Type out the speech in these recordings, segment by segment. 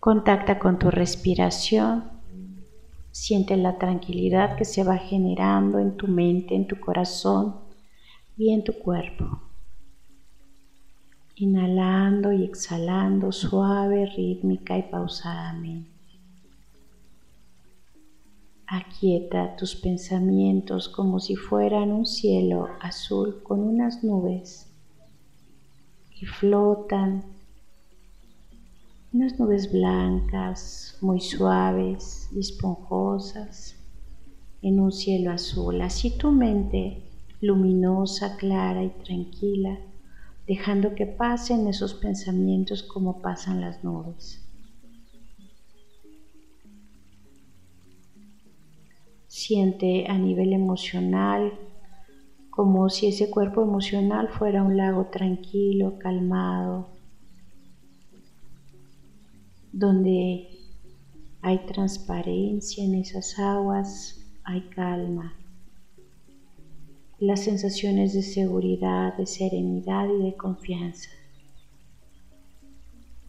Contacta con tu respiración. Siente la tranquilidad que se va generando en tu mente, en tu corazón y en tu cuerpo. Inhalando y exhalando suave, rítmica y pausadamente. Aquieta tus pensamientos como si fueran un cielo azul con unas nubes y flotan unas nubes blancas, muy suaves y esponjosas en un cielo azul. Así tu mente luminosa, clara y tranquila, dejando que pasen esos pensamientos como pasan las nubes. Siente a nivel emocional como si ese cuerpo emocional fuera un lago tranquilo, calmado, donde hay transparencia en esas aguas, hay calma. Las sensaciones de seguridad, de serenidad y de confianza.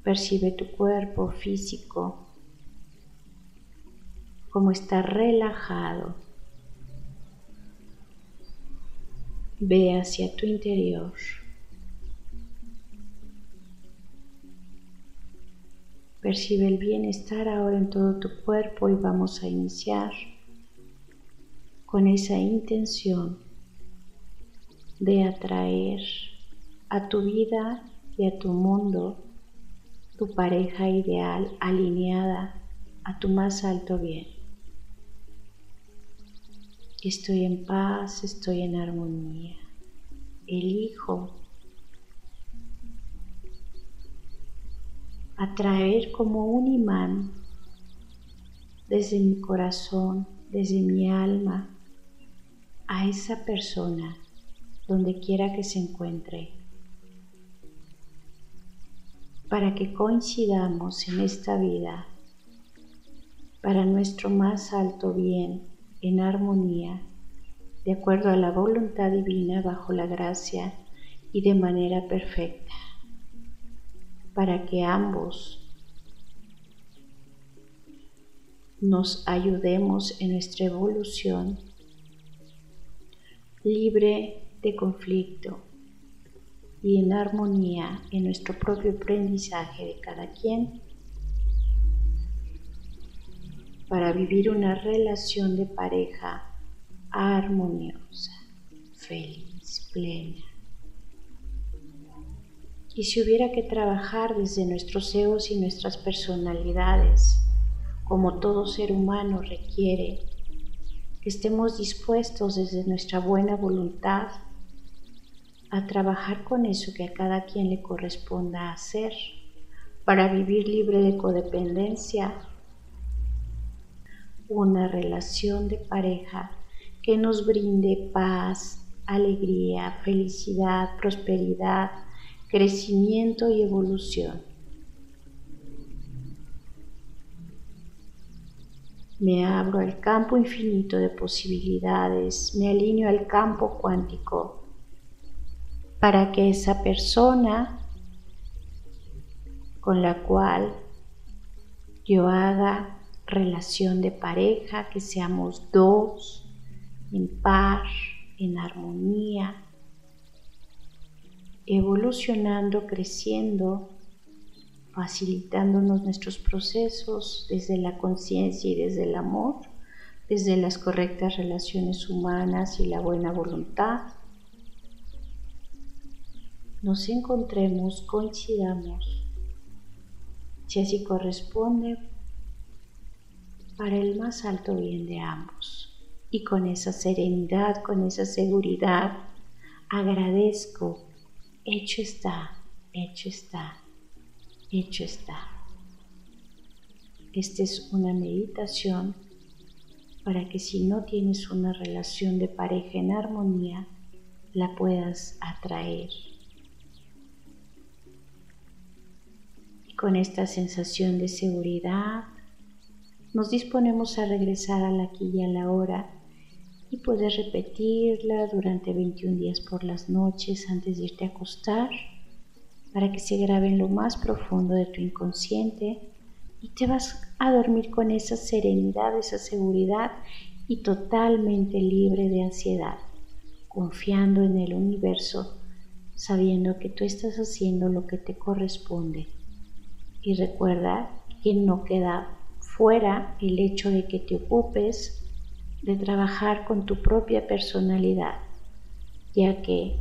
Percibe tu cuerpo físico como está relajado. Ve hacia tu interior. Percibe el bienestar ahora en todo tu cuerpo y vamos a iniciar con esa intención de atraer a tu vida y a tu mundo tu pareja ideal alineada a tu más alto bien. Estoy en paz, estoy en armonía. Elijo atraer como un imán desde mi corazón, desde mi alma, a esa persona donde quiera que se encuentre, para que coincidamos en esta vida, para nuestro más alto bien, en armonía, de acuerdo a la voluntad divina bajo la gracia y de manera perfecta para que ambos nos ayudemos en nuestra evolución libre de conflicto y en armonía en nuestro propio aprendizaje de cada quien para vivir una relación de pareja armoniosa, feliz, plena. Y si hubiera que trabajar desde nuestros egos y nuestras personalidades, como todo ser humano requiere, que estemos dispuestos desde nuestra buena voluntad a trabajar con eso que a cada quien le corresponda hacer para vivir libre de codependencia, una relación de pareja que nos brinde paz, alegría, felicidad, prosperidad, crecimiento y evolución. Me abro al campo infinito de posibilidades, me alineo al campo cuántico para que esa persona con la cual yo haga relación de pareja, que seamos dos, en paz, en armonía, evolucionando, creciendo, facilitándonos nuestros procesos desde la conciencia y desde el amor, desde las correctas relaciones humanas y la buena voluntad. Nos encontremos, coincidamos, si así corresponde, para el más alto bien de ambos. Y con esa serenidad, con esa seguridad, agradezco hecho está, hecho está, hecho está. Esta es una meditación para que si no tienes una relación de pareja en armonía, la puedas atraer. Y con esta sensación de seguridad, nos disponemos a regresar a la aquí y a la hora y puedes repetirla durante 21 días por las noches antes de irte a acostar para que se grabe en lo más profundo de tu inconsciente y te vas a dormir con esa serenidad, esa seguridad y totalmente libre de ansiedad, confiando en el universo, sabiendo que tú estás haciendo lo que te corresponde. Y recuerda que no queda fuera el hecho de que te ocupes de trabajar con tu propia personalidad, ya que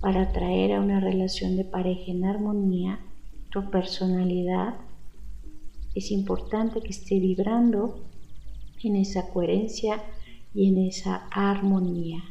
para traer a una relación de pareja en armonía, tu personalidad es importante que esté vibrando en esa coherencia y en esa armonía.